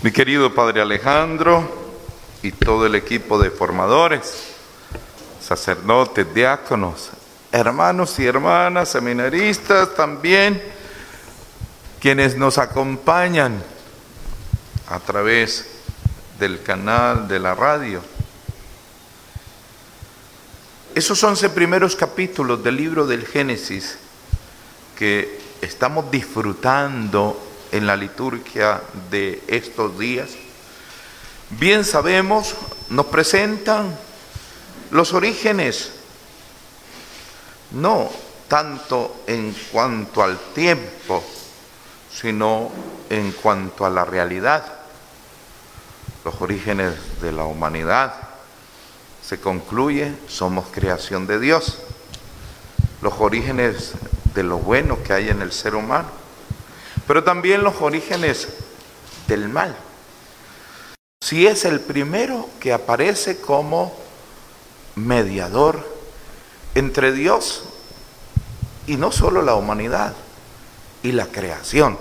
Mi querido Padre Alejandro y todo el equipo de formadores, sacerdotes, diáconos, hermanos y hermanas, seminaristas también, quienes nos acompañan a través del canal de la radio. Esos once primeros capítulos del libro del Génesis que estamos disfrutando en la liturgia de estos días, bien sabemos, nos presentan los orígenes, no tanto en cuanto al tiempo, sino en cuanto a la realidad, los orígenes de la humanidad. Se concluye, somos creación de Dios, los orígenes de lo bueno que hay en el ser humano pero también los orígenes del mal. Si es el primero que aparece como mediador entre Dios y no solo la humanidad y la creación.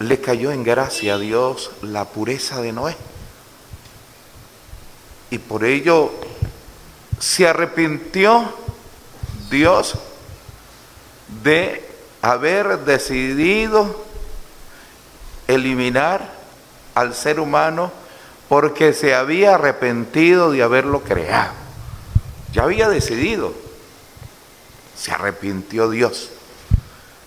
Le cayó en gracia a Dios la pureza de Noé. Y por ello se arrepintió Dios de haber decidido eliminar al ser humano porque se había arrepentido de haberlo creado. Ya había decidido. Se arrepintió Dios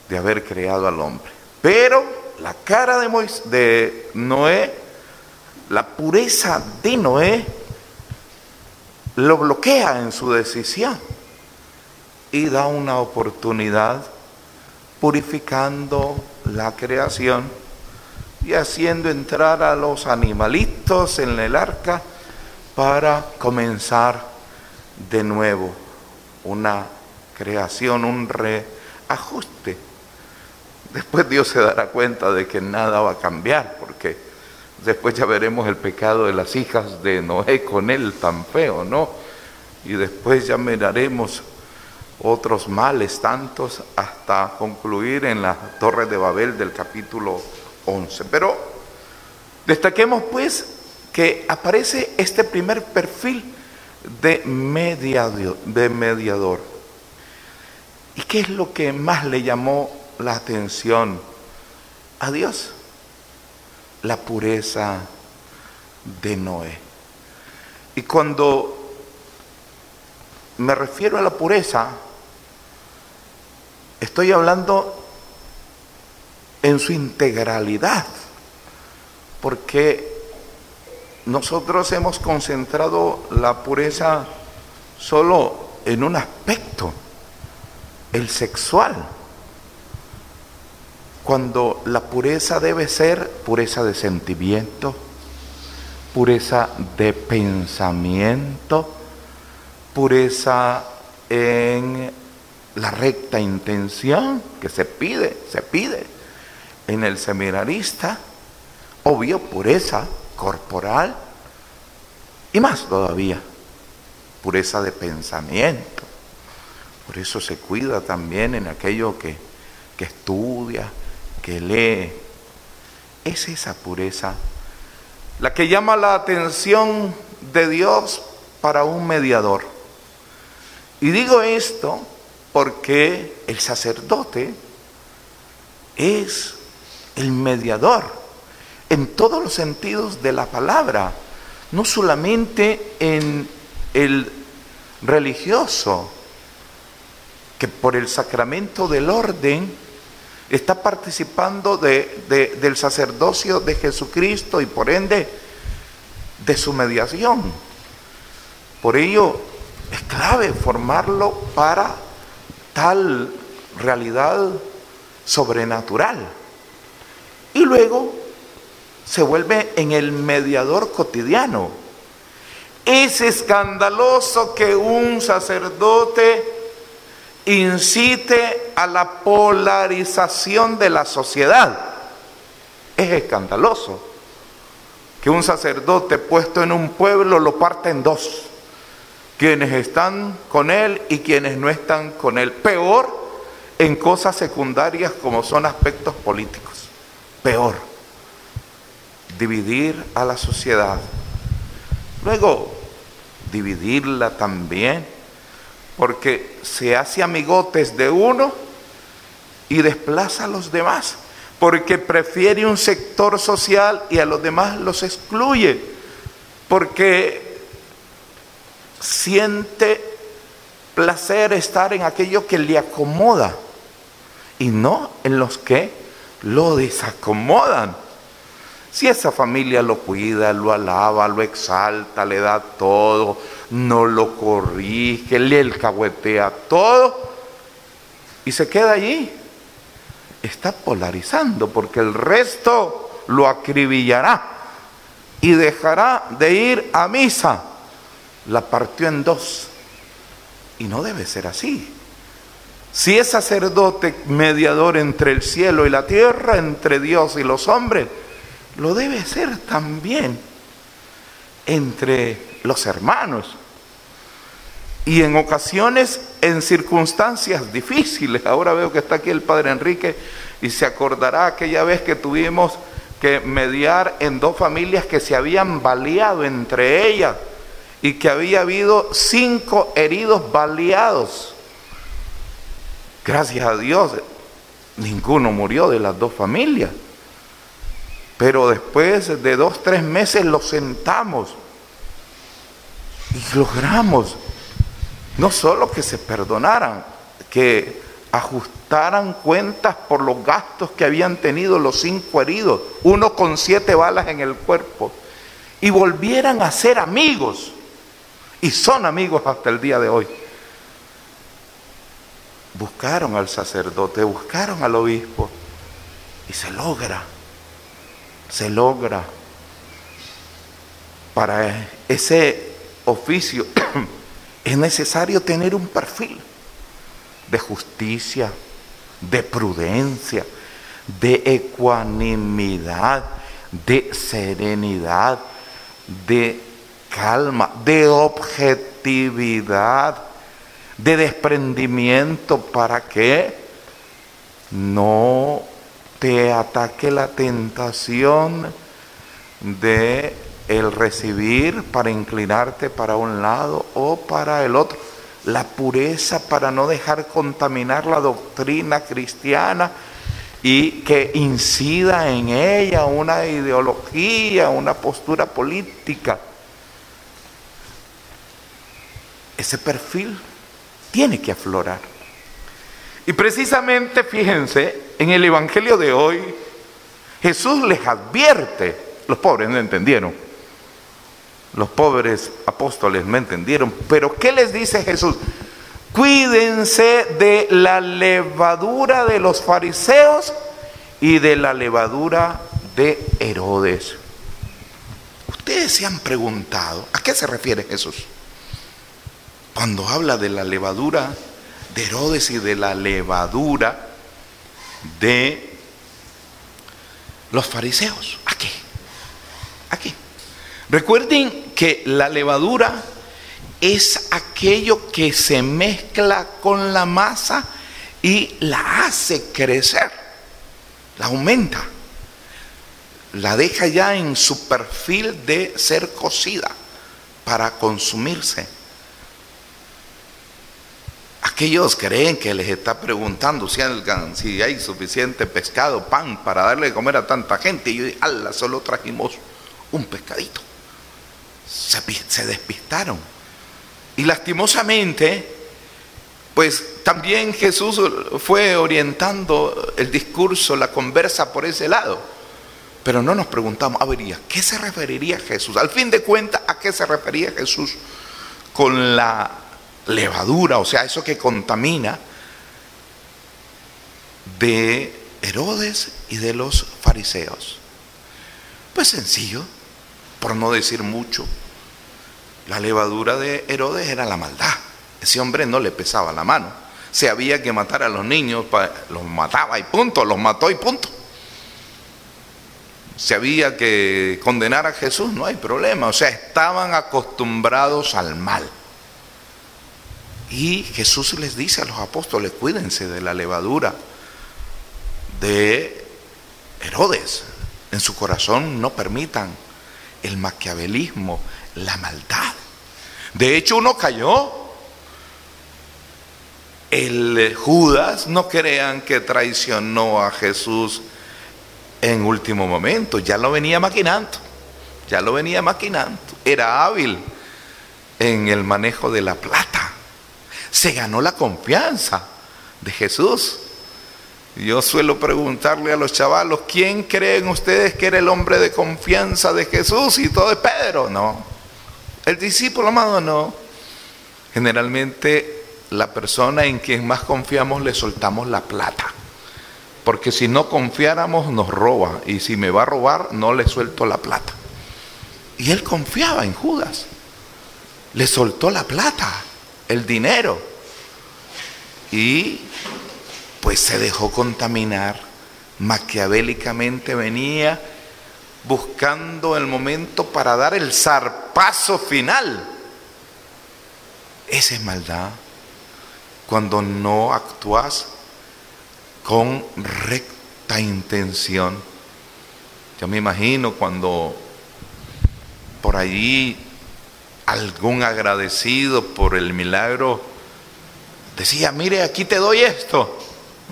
de haber creado al hombre. Pero la cara de, de Noé, la pureza de Noé, lo bloquea en su decisión y da una oportunidad purificando la creación y haciendo entrar a los animalitos en el arca para comenzar de nuevo una creación, un reajuste. Después Dios se dará cuenta de que nada va a cambiar, porque después ya veremos el pecado de las hijas de Noé con él tan feo, ¿no? Y después ya miraremos otros males tantos hasta concluir en la torre de Babel del capítulo 11. Pero destaquemos pues que aparece este primer perfil de mediador, de mediador. ¿Y qué es lo que más le llamó la atención a Dios? La pureza de Noé. Y cuando me refiero a la pureza, Estoy hablando en su integralidad, porque nosotros hemos concentrado la pureza solo en un aspecto, el sexual, cuando la pureza debe ser pureza de sentimiento, pureza de pensamiento, pureza en la recta intención que se pide, se pide en el seminarista, obvio pureza corporal y más todavía, pureza de pensamiento. Por eso se cuida también en aquello que, que estudia, que lee. Es esa pureza la que llama la atención de Dios para un mediador. Y digo esto porque el sacerdote es el mediador en todos los sentidos de la palabra, no solamente en el religioso, que por el sacramento del orden está participando del sacerdocio de Jesucristo y por ende de su mediación. Por ello es clave formarlo para tal realidad sobrenatural. Y luego se vuelve en el mediador cotidiano. Es escandaloso que un sacerdote incite a la polarización de la sociedad. Es escandaloso que un sacerdote puesto en un pueblo lo parte en dos quienes están con Él y quienes no están con Él. Peor en cosas secundarias como son aspectos políticos. Peor. dividir a la sociedad. Luego, dividirla también, porque se hace amigotes de uno y desplaza a los demás, porque prefiere un sector social y a los demás los excluye, porque siente placer estar en aquello que le acomoda y no en los que lo desacomodan. Si esa familia lo cuida, lo alaba, lo exalta, le da todo, no lo corrige, le alcahuetea todo y se queda allí, está polarizando porque el resto lo acribillará y dejará de ir a misa. La partió en dos y no debe ser así. Si es sacerdote mediador entre el cielo y la tierra, entre Dios y los hombres, lo debe ser también entre los hermanos. Y en ocasiones, en circunstancias difíciles, ahora veo que está aquí el Padre Enrique y se acordará aquella vez que tuvimos que mediar en dos familias que se habían baleado entre ellas y que había habido cinco heridos baleados. Gracias a Dios, ninguno murió de las dos familias. Pero después de dos, tres meses los sentamos y logramos no solo que se perdonaran, que ajustaran cuentas por los gastos que habían tenido los cinco heridos, uno con siete balas en el cuerpo, y volvieran a ser amigos, y son amigos hasta el día de hoy. Buscaron al sacerdote, buscaron al obispo, y se logra se logra para ese oficio es necesario tener un perfil de justicia, de prudencia, de ecuanimidad, de serenidad, de calma, de objetividad, de desprendimiento para que no te ataque la tentación de el recibir para inclinarte para un lado o para el otro. La pureza para no dejar contaminar la doctrina cristiana y que incida en ella una ideología, una postura política. Ese perfil tiene que aflorar. Y precisamente, fíjense, en el Evangelio de hoy, Jesús les advierte, los pobres no entendieron, los pobres apóstoles no entendieron, pero ¿qué les dice Jesús? Cuídense de la levadura de los fariseos y de la levadura de Herodes. Ustedes se han preguntado, ¿a qué se refiere Jesús? Cuando habla de la levadura de Herodes y de la levadura de los fariseos. Aquí, aquí. Recuerden que la levadura es aquello que se mezcla con la masa y la hace crecer, la aumenta, la deja ya en su perfil de ser cocida para consumirse. Aquellos creen que les está preguntando si hay, suficiente pescado, pan para darle de comer a tanta gente. Y yo digo, ala, solo trajimos un pescadito. Se, se despistaron. Y lastimosamente, pues también Jesús fue orientando el discurso, la conversa por ese lado. Pero no nos preguntamos, a ver, ¿a qué se referiría Jesús? Al fin de cuentas, ¿a qué se refería Jesús con la levadura, o sea, eso que contamina de Herodes y de los fariseos. Pues sencillo, por no decir mucho, la levadura de Herodes era la maldad. Ese hombre no le pesaba la mano. Se había que matar a los niños, los mataba y punto, los mató y punto. Se había que condenar a Jesús, no hay problema. O sea, estaban acostumbrados al mal. Y Jesús les dice a los apóstoles, cuídense de la levadura de Herodes, en su corazón no permitan el maquiavelismo, la maldad. De hecho, uno cayó. El Judas, no crean que traicionó a Jesús en último momento, ya lo venía maquinando, ya lo venía maquinando, era hábil en el manejo de la plata, se ganó la confianza de Jesús. Yo suelo preguntarle a los chavalos, ¿quién creen ustedes que era el hombre de confianza de Jesús? Y todo es Pedro, no. El discípulo amado, no. Generalmente la persona en quien más confiamos le soltamos la plata. Porque si no confiáramos nos roba. Y si me va a robar, no le suelto la plata. Y él confiaba en Judas. Le soltó la plata, el dinero. Y pues se dejó contaminar. Maquiavélicamente venía buscando el momento para dar el zarpazo final. Esa es maldad. Cuando no actúas con recta intención. Yo me imagino cuando por allí algún agradecido por el milagro decía, mire, aquí te doy esto,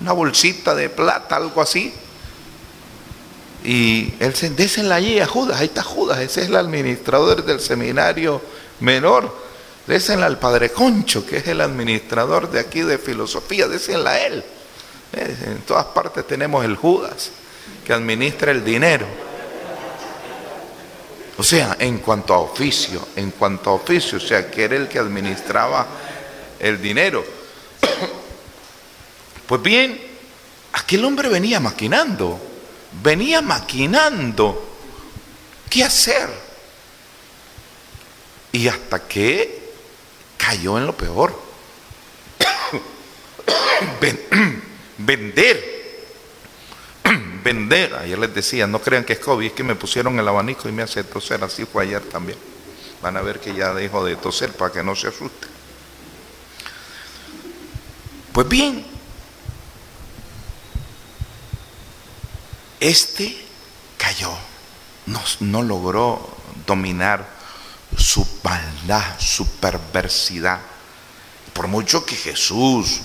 una bolsita de plata, algo así. Y él se désenla allí a Judas, ahí está Judas, ese es el administrador del seminario menor. Désenla al padre Concho, que es el administrador de aquí de filosofía, désenla a él. Eh, en todas partes tenemos el Judas, que administra el dinero. O sea, en cuanto a oficio, en cuanto a oficio, o sea, que era el que administraba el dinero. Pues bien, aquel hombre venía maquinando, venía maquinando qué hacer. Y hasta que cayó en lo peor. vender. Vender. Ayer les decía, no crean que es COVID, es que me pusieron el abanico y me hace toser. Así fue ayer también. Van a ver que ya dejo de toser para que no se asuste. Pues bien, este cayó, no, no logró dominar su maldad, su perversidad. Por mucho que Jesús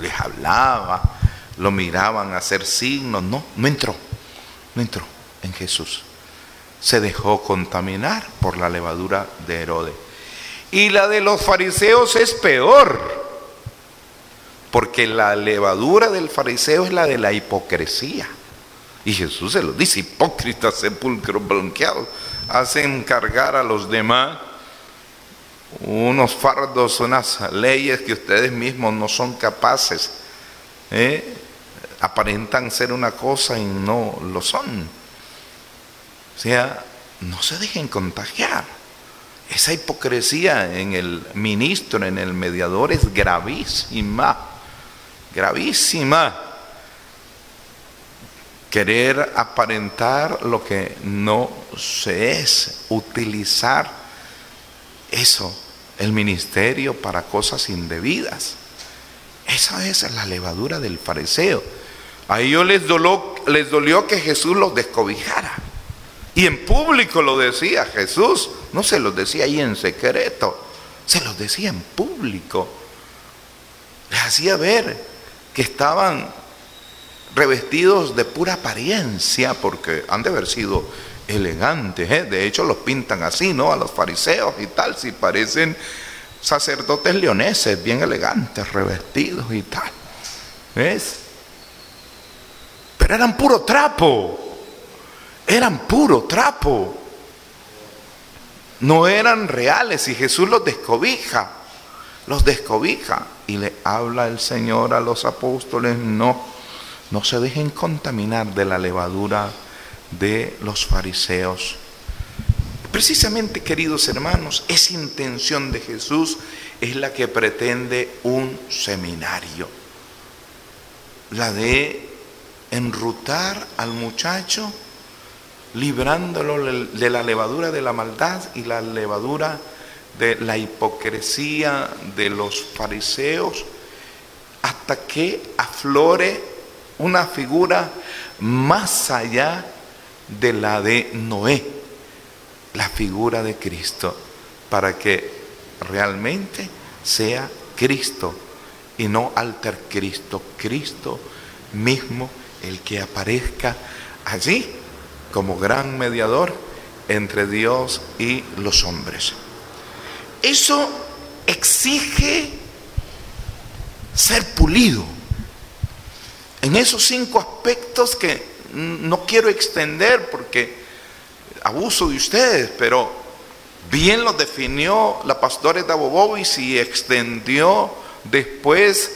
les hablaba, lo miraban hacer signos, no, no entró, no entró en Jesús. Se dejó contaminar por la levadura de Herodes. Y la de los fariseos es peor, porque la levadura del fariseo es la de la hipocresía. Y Jesús se lo dice, hipócritas, sepulcros blanqueados, hacen cargar a los demás unos fardos, unas leyes que ustedes mismos no son capaces. ¿eh? Aparentan ser una cosa y no lo son. O sea, no se dejen contagiar. Esa hipocresía en el ministro, en el mediador es gravísima, gravísima. Querer aparentar lo que no se es, utilizar eso, el ministerio para cosas indebidas. Esa es la levadura del fariseo. A ellos les, les dolió que Jesús los descobijara. Y en público lo decía Jesús, no se los decía ahí en secreto, se los decía en público. Les hacía ver que estaban revestidos de pura apariencia, porque han de haber sido elegantes, ¿eh? de hecho los pintan así, ¿no? A los fariseos y tal, si parecen sacerdotes leoneses, bien elegantes, revestidos y tal. ¿Ves? Pero eran puro trapo, eran puro trapo. No eran reales y Jesús los descobija, los descobija y le habla el Señor a los apóstoles, no, no se dejen contaminar de la levadura de los fariseos. Precisamente, queridos hermanos, esa intención de Jesús es la que pretende un seminario, la de enrutar al muchacho, librándolo de la levadura de la maldad y la levadura de la hipocresía de los fariseos, hasta que aflore una figura más allá de la de Noé, la figura de Cristo, para que realmente sea Cristo y no alter Cristo, Cristo mismo el que aparezca allí como gran mediador entre Dios y los hombres. Eso exige ser pulido en esos cinco aspectos que no quiero extender porque abuso de ustedes, pero bien lo definió la pastora Bobovis y extendió después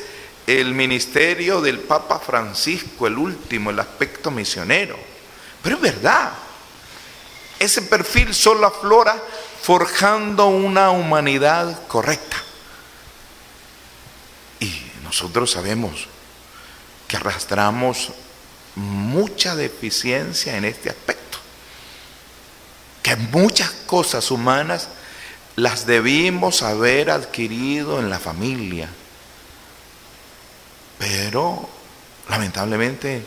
el ministerio del Papa Francisco, el último, el aspecto misionero. Pero es verdad, ese perfil solo aflora forjando una humanidad correcta. Y nosotros sabemos que arrastramos mucha deficiencia en este aspecto, que muchas cosas humanas las debimos haber adquirido en la familia, pero lamentablemente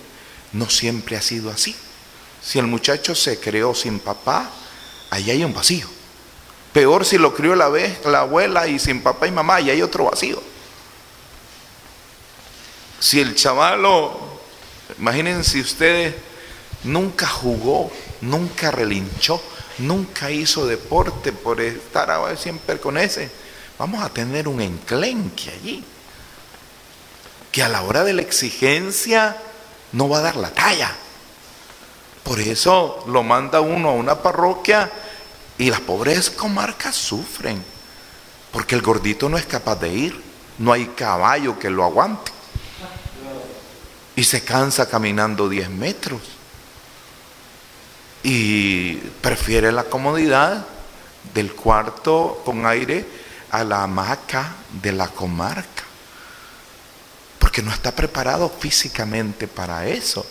no siempre ha sido así. Si el muchacho se creó sin papá, ahí hay un vacío. Peor si lo crió la, la abuela y sin papá y mamá, ahí hay otro vacío. Si el chavalo, imagínense ustedes, nunca jugó, nunca relinchó, nunca hizo deporte por estar siempre con ese, vamos a tener un enclenque allí. Que a la hora de la exigencia no va a dar la talla. Por eso lo manda uno a una parroquia y las pobres comarcas sufren. Porque el gordito no es capaz de ir. No hay caballo que lo aguante. Y se cansa caminando 10 metros. Y prefiere la comodidad del cuarto con aire a la hamaca de la comarca. Porque no está preparado físicamente para eso.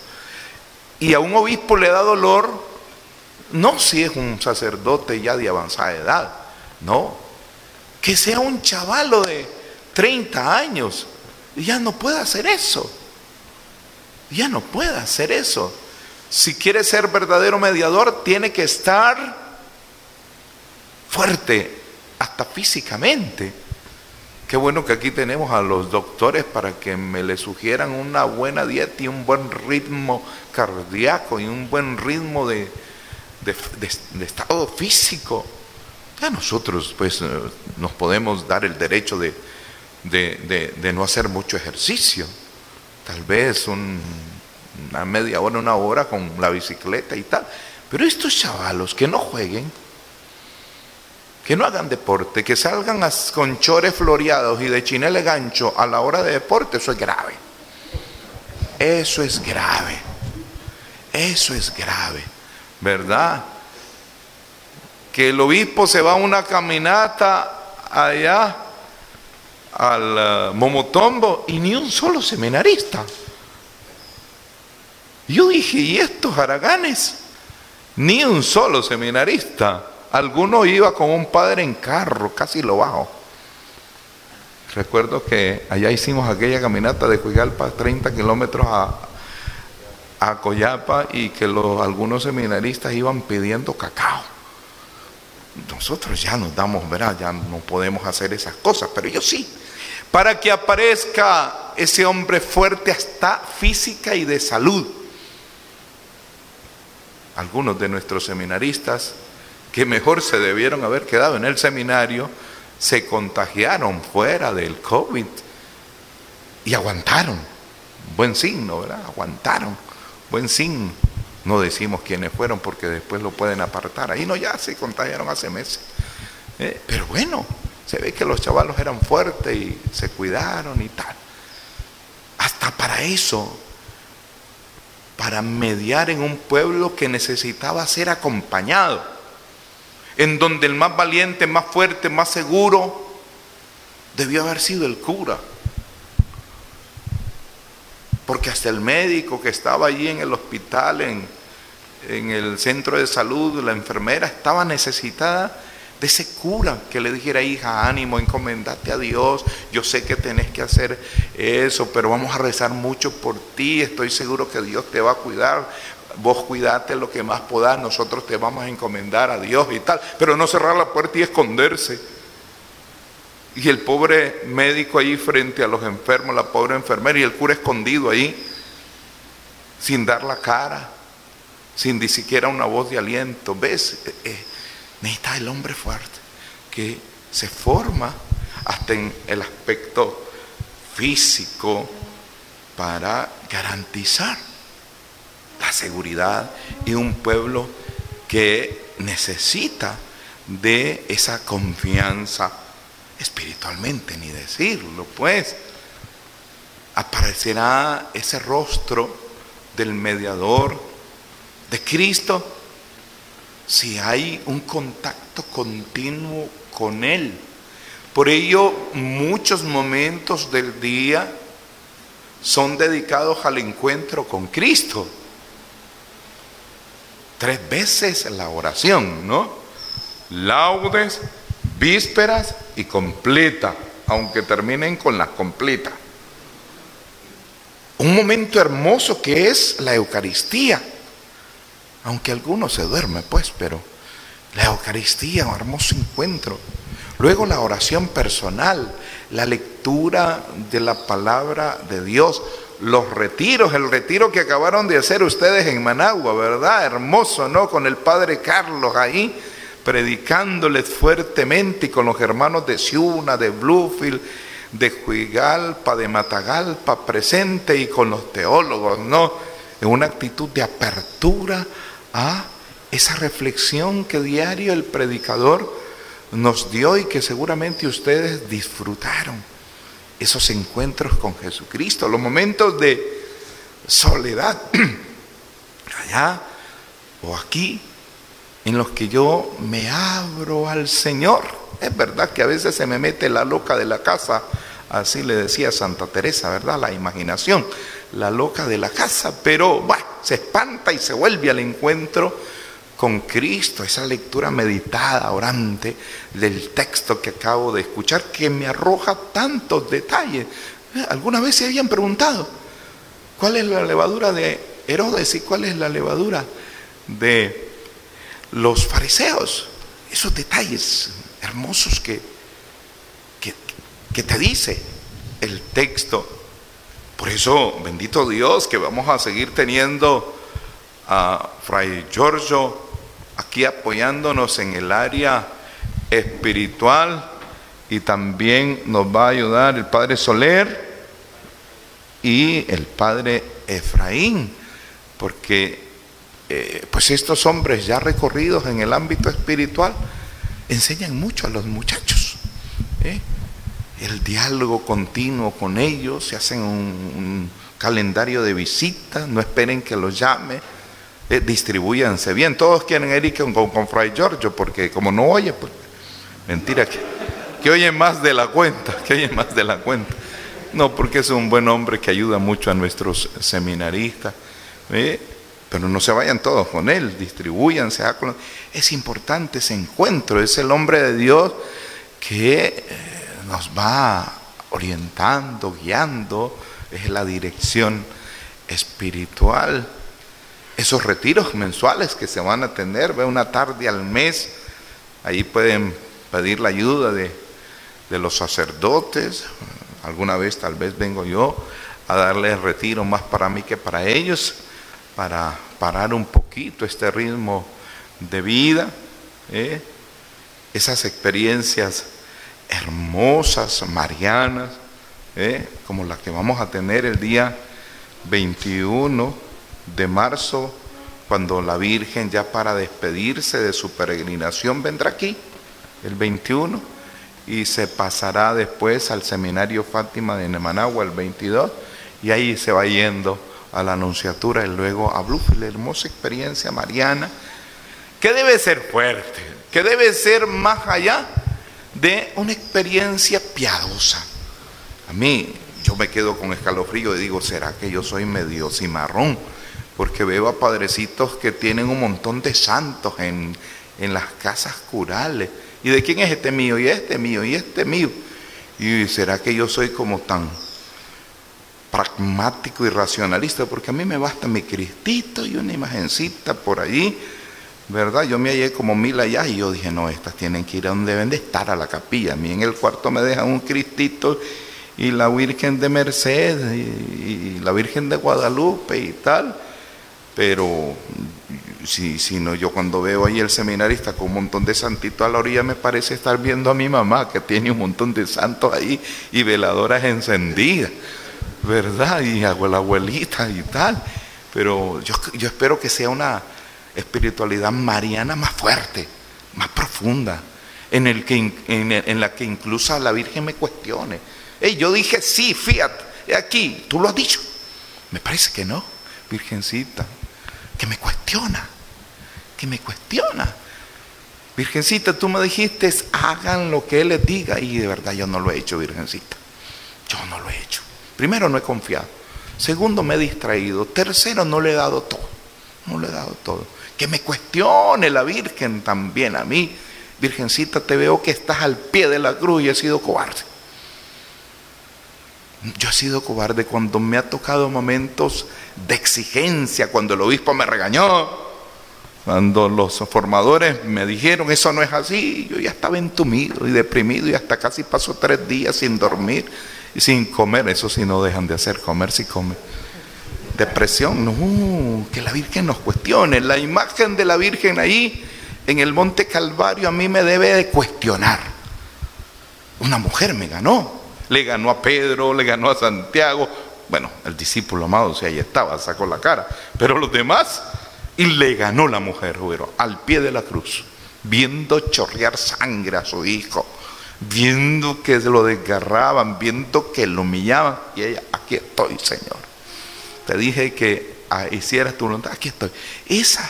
Y a un obispo le da dolor, no si es un sacerdote ya de avanzada edad, no, que sea un chavalo de 30 años, ya no puede hacer eso, ya no puede hacer eso. Si quiere ser verdadero mediador, tiene que estar fuerte, hasta físicamente. Qué bueno que aquí tenemos a los doctores para que me le sugieran una buena dieta y un buen ritmo cardíaco y un buen ritmo de, estado físico. Ya nosotros pues eh, nos podemos dar el derecho de, de no hacer mucho ejercicio. Tal vez una media hora, una hora con la bicicleta y tal. Pero estos chavalos que no jueguen, que no hagan deporte, que salgan con chores floreados y de chinele gancho a la hora de deporte, eso es grave. Eso es grave. Eso es grave, ¿verdad? Que el obispo se va a una caminata allá al eh, Momotombo y ni un solo seminarista. Yo dije, ¿y estos haraganes? Ni un solo seminarista. Alguno iba con un padre en carro, casi lo bajo. Recuerdo que allá hicimos aquella caminata de Cuigalpa, 30 kilómetros a, a Coyapa y que los, algunos seminaristas iban pidiendo cacao. Nosotros ya nos damos, ¿verdad? Ya no podemos hacer esas cosas, pero ellos sí. Para que aparezca ese hombre fuerte hasta física y de salud. Algunos de nuestros seminaristas que mejor se debieron haber quedado en el seminario, se contagiaron fuera del COVID y aguantaron. Buen signo, ¿verdad? Aguantaron. Buen signo. No decimos quiénes fueron porque después lo pueden apartar. Ahí no, ya se contagiaron hace meses. Eh, pero bueno, se ve que los chavalos eran fuertes y se cuidaron y tal. Hasta para eso, para mediar en un pueblo que necesitaba ser acompañado en donde el más valiente, más fuerte, más seguro, debió haber sido el cura. Porque hasta el médico que estaba allí en el hospital, en, en el centro de salud, la enfermera, estaba necesitada de ese cura que le dijera, hija, ánimo, encomendate a Dios, yo sé que tenés que hacer eso, pero vamos a rezar mucho por ti, estoy seguro que Dios te va a cuidar, vos cuidate lo que más podás, nosotros te vamos a encomendar a Dios y tal, pero no cerrar la puerta y esconderse. Y el pobre médico ahí frente a los enfermos, la pobre enfermera y el cura escondido ahí, sin dar la cara, sin ni siquiera una voz de aliento. ¿Ves? Eh, eh, necesita el hombre fuerte que se forma hasta en el aspecto físico para garantizar la seguridad y un pueblo que necesita de esa confianza espiritualmente, ni decirlo, pues aparecerá ese rostro del mediador de Cristo si hay un contacto continuo con Él. Por ello, muchos momentos del día son dedicados al encuentro con Cristo. Tres veces la oración, ¿no? Laudes, vísperas y completa, aunque terminen con la completa. Un momento hermoso que es la Eucaristía, aunque algunos se duermen, pues, pero la Eucaristía, un hermoso encuentro. Luego la oración personal, la lectura de la palabra de Dios, los retiros, el retiro que acabaron de hacer ustedes en Managua, ¿verdad? Hermoso, ¿no? Con el padre Carlos ahí predicándoles fuertemente y con los hermanos de Ciuna, de Bluefield, de Juigalpa, de Matagalpa presente y con los teólogos, ¿no? En una actitud de apertura a esa reflexión que diario el predicador nos dio y que seguramente ustedes disfrutaron. Esos encuentros con Jesucristo, los momentos de soledad, allá o aquí, en los que yo me abro al Señor. Es verdad que a veces se me mete la loca de la casa, así le decía Santa Teresa, ¿verdad? La imaginación, la loca de la casa, pero bueno, se espanta y se vuelve al encuentro con Cristo, esa lectura meditada, orante del texto que acabo de escuchar, que me arroja tantos detalles. Eh, ¿Alguna vez se habían preguntado cuál es la levadura de Herodes y cuál es la levadura de los fariseos? Esos detalles hermosos que, que, que te dice el texto. Por eso, bendito Dios, que vamos a seguir teniendo a Fray Giorgio aquí apoyándonos en el área espiritual y también nos va a ayudar el Padre Soler y el Padre Efraín, porque eh, pues estos hombres ya recorridos en el ámbito espiritual enseñan mucho a los muchachos. ¿eh? El diálogo continuo con ellos, se hacen un calendario de visitas, no esperen que los llame eh, distribuyanse bien. Todos quieren ir con, con, Fray Giorgio, porque como no oye, pues mentira, que, que oye más de la cuenta, que oye más de la cuenta. No, porque es un buen hombre que ayuda mucho a nuestros seminaristas. ¿eh? Pero no se vayan todos con él, distribuyanse. Es importante ese encuentro, es el hombre de Dios que eh, nos va orientando, guiando, es la dirección espiritual esos retiros mensuales que se van a tener, ve una tarde al mes, ahí pueden pedir la ayuda de, los sacerdotes, alguna vez tal vez vengo yo a darles retiro más para mí que para ellos, para parar un poquito este ritmo de vida, ¿eh? esas experiencias hermosas, marianas, ¿eh? como las que vamos a tener el día 21 de marzo, cuando la Virgen ya para despedirse de su peregrinación vendrá aquí, el 21, y se pasará después al seminario Fátima de Nemanagua el 22, y ahí se va yendo a la Anunciatura y luego a Bluefield, hermosa experiencia mariana, que debe ser fuerte, que debe ser más allá de una experiencia piadosa. A mí, yo me quedo con escalofrío y digo, ¿será que yo soy medio cimarrón? Porque veo a padrecitos que tienen un montón de santos en, las casas curales. ¿Y de quién es este mío? Y este mío, y este mío. ¿Y será que yo soy como tan pragmático y racionalista, porque a mí me basta mi cristito y una imagencita por allí, ¿verdad? Yo me hallé como mil allá y yo dije, no, estas tienen que ir a donde deben de estar, a la capilla. A mí en el cuarto me dejan un cristito y la Virgen de Merced y, la Virgen de Guadalupe y tal, pero si, si no, yo cuando veo ahí el seminarista con un montón de santitos a la orilla me parece estar viendo a mi mamá que tiene un montón de santos ahí y veladoras encendidas. ¿verdad? Y a la abuelita y tal. Pero yo, yo espero que sea una espiritualidad mariana más fuerte, más profunda, en, el que, en, la que incluso a la Virgen me cuestione. Hey, yo dije, sí, fíjate, aquí, tú lo has dicho. Me parece que no, Virgencita, que me cuestiona, que me cuestiona. Virgencita, tú me dijiste, hagan lo que Él les diga, y de verdad yo no lo he hecho, Virgencita. Yo no lo he hecho. Primero, no he confiado. Segundo, me he distraído. Tercero, no le he dado todo. No le he dado todo. Que me cuestione la Virgen también a mí. Virgencita, te veo que estás al pie de la cruz y he sido cobarde. Yo he sido cobarde cuando me ha tocado momentos de exigencia, cuando el obispo me regañó, cuando los formadores me dijeron eso no es así, yo ya estaba entumido y deprimido y hasta casi pasó tres días sin dormir y sin comer, eso sí no dejan de hacer, comer si come. Depresión, no, que la Virgen nos cuestione. La imagen de la Virgen ahí en el Monte Calvario a mí me debe de cuestionar. Una mujer me ganó, le ganó a Pedro, le ganó a Santiago, bueno, el discípulo amado, si ahí estaba, sacó la cara, pero los demás, y le ganó la mujer, pero al pie de la cruz, viendo chorrear sangre a su hijo viendo que se lo desgarraban, viendo que lo humillaban. Y ella, aquí estoy, Señor. Te dije que ah, hicieras tu voluntad, aquí estoy. Esa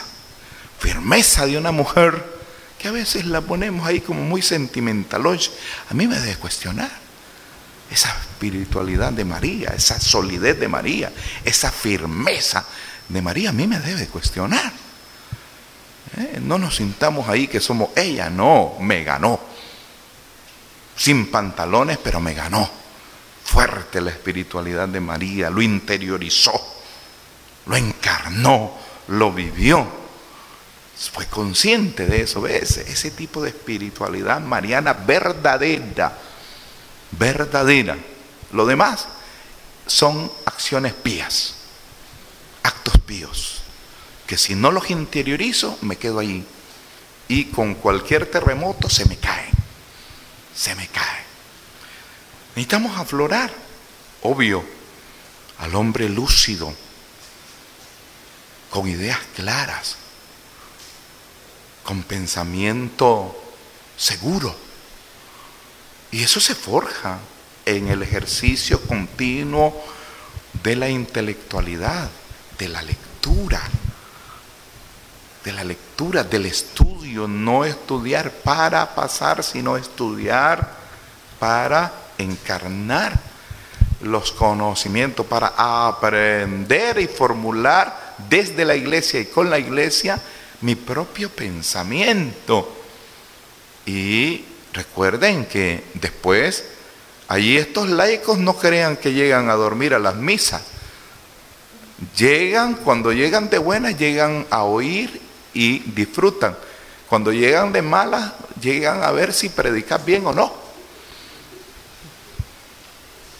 firmeza de una mujer que a veces la ponemos ahí como muy sentimental, a mí me debe cuestionar. Esa espiritualidad de María, esa solidez de María, esa firmeza de María, a mí me debe cuestionar. ¿Eh? No nos sintamos ahí que somos ella, no, me ganó sin pantalones, pero me ganó. Fuerte la espiritualidad de María, lo interiorizó, lo encarnó, lo vivió. Fue consciente de eso. Ese tipo de espiritualidad mariana verdadera, verdadera. Lo demás son acciones pías, actos píos, que si no los interiorizo me quedo ahí y con cualquier terremoto se me caen se me cae. Necesitamos aflorar, obvio, al hombre lúcido, con ideas claras, con pensamiento seguro. Y eso se forja en el ejercicio continuo de la intelectualidad, de la lectura, de la lectura, del estudio, no estudiar para pasar, sino estudiar para encarnar los conocimientos, para aprender y formular desde la iglesia y con la iglesia mi propio pensamiento. Y recuerden que después, allí estos laicos no crean que llegan a dormir a las misas. Llegan, cuando llegan de buenas, llegan a oír y disfrutan. Cuando llegan de malas, llegan a ver si predicas bien o no.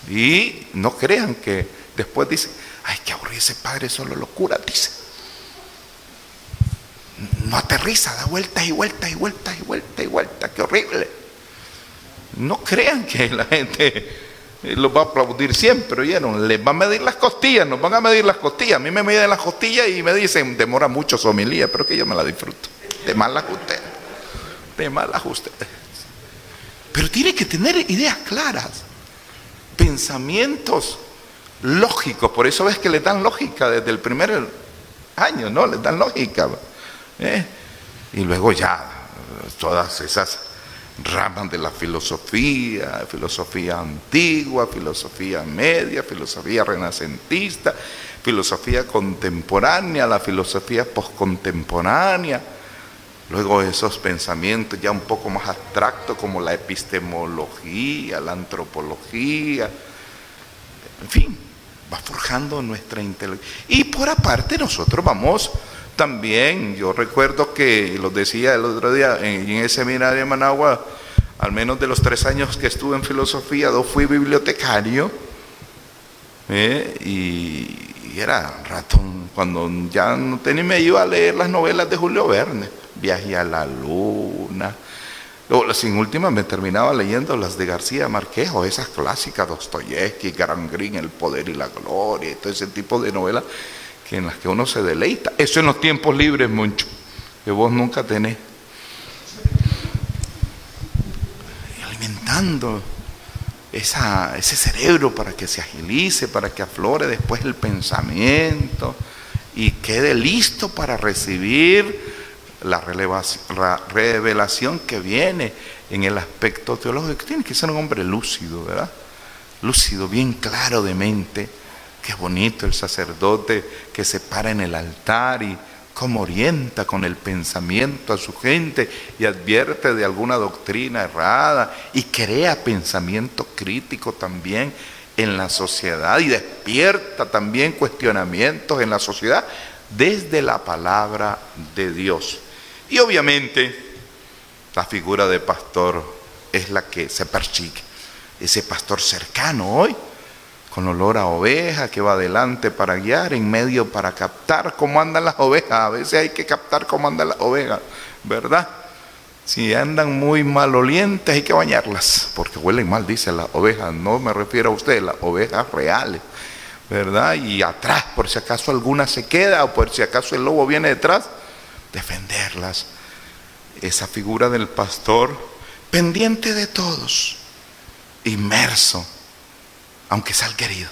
Y no crean que después dicen, ay, qué aburrido ese padre, solo locura, dice. No aterriza, da vueltas y vueltas y vueltas y vueltas y vueltas, qué horrible. No crean que la gente los va a aplaudir siempre, ¿oyeron? Les va a medir las costillas, nos van a medir las costillas. A mí me miden las costillas y me dicen, demora mucho su homilía, pero que yo me la disfruto. De malas ustedes. De malas ustedes. Pero tiene que tener ideas claras, pensamientos lógicos. Por eso ves que le dan lógica desde el primer año, ¿no? Les dan lógica. ¿Eh? Y luego ya, todas esas ramas de la filosofía, filosofía antigua, filosofía media, filosofía renacentista, filosofía contemporánea, la filosofía postcontemporánea. Luego esos pensamientos ya un poco más abstractos como la epistemología, la antropología, en fin, va forjando nuestra inteligencia. Y por aparte nosotros vamos también, yo recuerdo que, lo decía el otro día, en, en el seminario de Managua, al menos de los tres años que estuve en filosofía, dos fui bibliotecario, ¿eh? y, y, era ratón, cuando ya no tenía, me iba a leer las novelas de Julio Verne, Viaje a la Luna, Luego, sin última me terminaba leyendo las de García Marquejo, esas clásicas, Dostoyevsky, Gran Green, El Poder y la Gloria, todo ese tipo de novelas que en las que uno se deleita. Eso en los tiempos libres, mucho, que vos nunca tenés. Alimentando esa, ese cerebro para que se agilice, para que aflore después el pensamiento y quede listo para recibir la, revelación que viene en el aspecto teológico. Tiene que ser un hombre lúcido, ¿verdad? Lúcido, bien claro de mente. Qué bonito el sacerdote que se para en el altar y cómo orienta con el pensamiento a su gente y advierte de alguna doctrina errada y crea pensamiento crítico también en la sociedad y despierta también cuestionamientos en la sociedad desde la palabra de Dios. Y obviamente la figura de pastor es la que se persigue. Ese pastor cercano hoy, con olor a oveja, que va adelante para guiar, en medio para captar cómo andan las ovejas. A veces hay que captar cómo andan las ovejas, ¿verdad? Si andan muy malolientes hay que bañarlas, porque huelen mal, dice las ovejas. No me refiero a usted, las ovejas reales, ¿verdad? Y atrás, por si acaso alguna se queda o por si acaso el lobo viene detrás, defenderlas. Esa figura del pastor pendiente de todos, inmerso, aunque sea el querido,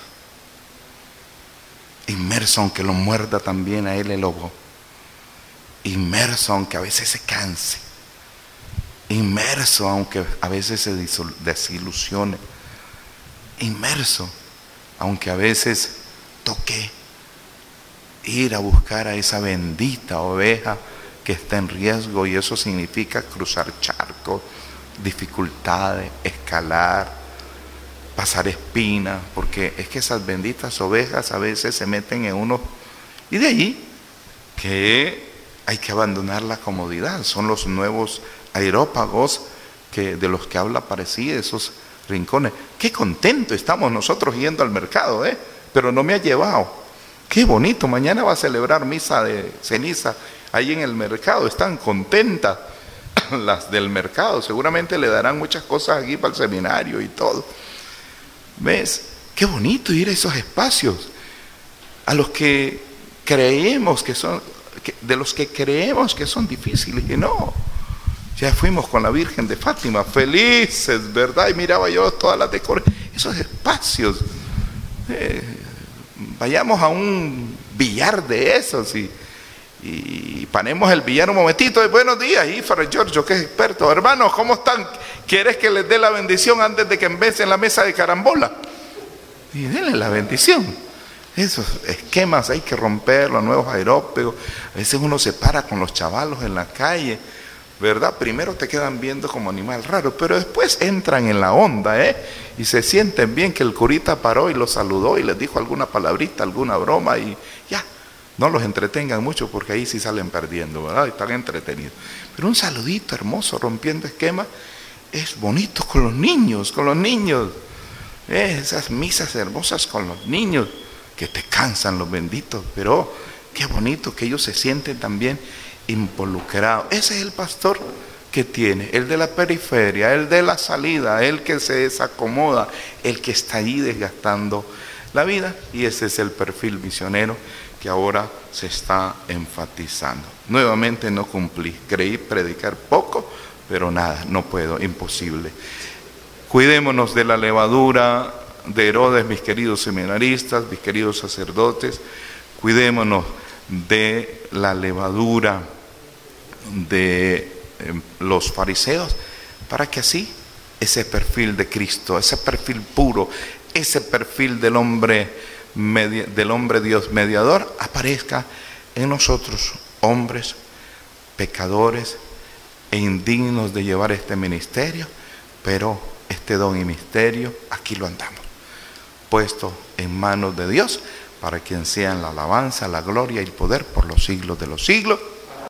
inmerso aunque lo muerda también a él el lobo, inmerso aunque a veces se canse, inmerso aunque a veces se desilusione, inmerso aunque a veces toque ir a buscar a esa bendita oveja que está en riesgo y eso significa cruzar charcos, dificultades, escalar, pasar espinas, porque es que esas benditas ovejas a veces se meten en uno y de allí que hay que abandonar la comodidad, son los nuevos aerópagos que, de los que habla parecía esos rincones. Qué contento estamos nosotros yendo al mercado, ¿eh? pero no me ha llevado Qué bonito, mañana va a celebrar misa de ceniza ahí en el mercado, están contentas las del mercado, seguramente le darán muchas cosas aquí para el seminario y todo. ¿Ves? Qué bonito ir a esos espacios, a los que creemos que son, de los que creemos que son difíciles, y no. Ya fuimos con la Virgen de Fátima, felices, ¿verdad? Y miraba yo todas las decoraciones, esos espacios. Eh, vayamos a un billar de esos y, y panemos el billar un momentito. de buenos días, y Fray Giorgio, que es experto. Hermanos, ¿cómo están? ¿Quieres que les dé la bendición antes de que en la mesa de carambola? Y denle la bendición. Esos esquemas hay que romper, los nuevos aerópegos. A veces uno se para con los chavalos en la calle ¿verdad? Primero te quedan viendo como animal raro, pero después entran en la onda, ¿eh? Y se sienten bien que el curita paró y los saludó y les dijo alguna palabrita, alguna broma y no los entretengan mucho porque ahí sí salen perdiendo, ¿verdad? Están entretenidos. Pero un saludito hermoso rompiendo esquema es bonito con los niños, con los niños. ¿eh? Esas misas hermosas con los niños que te cansan los benditos, pero qué bonito que ellos se sienten también involucrado. Ese es el pastor que tiene, el de la periferia, el de la salida, el que se desacomoda, el que está ahí desgastando la vida. Y ese es el perfil misionero que ahora se está enfatizando. Nuevamente no cumplí, creí predicar poco, pero nada, no puedo, imposible. Cuidémonos de la levadura de Herodes, mis queridos seminaristas, mis queridos sacerdotes, cuidémonos de la levadura de em, los fariseos, para que así ese perfil de Cristo, ese perfil puro, ese perfil del hombre, del hombre Dios mediador aparezca en nosotros, hombres, pecadores e indignos de llevar este ministerio, pero este don y misterio, aquí lo andamos. puesto en manos de Dios, para quien sean la alabanza, la gloria y el poder por los siglos de los siglos.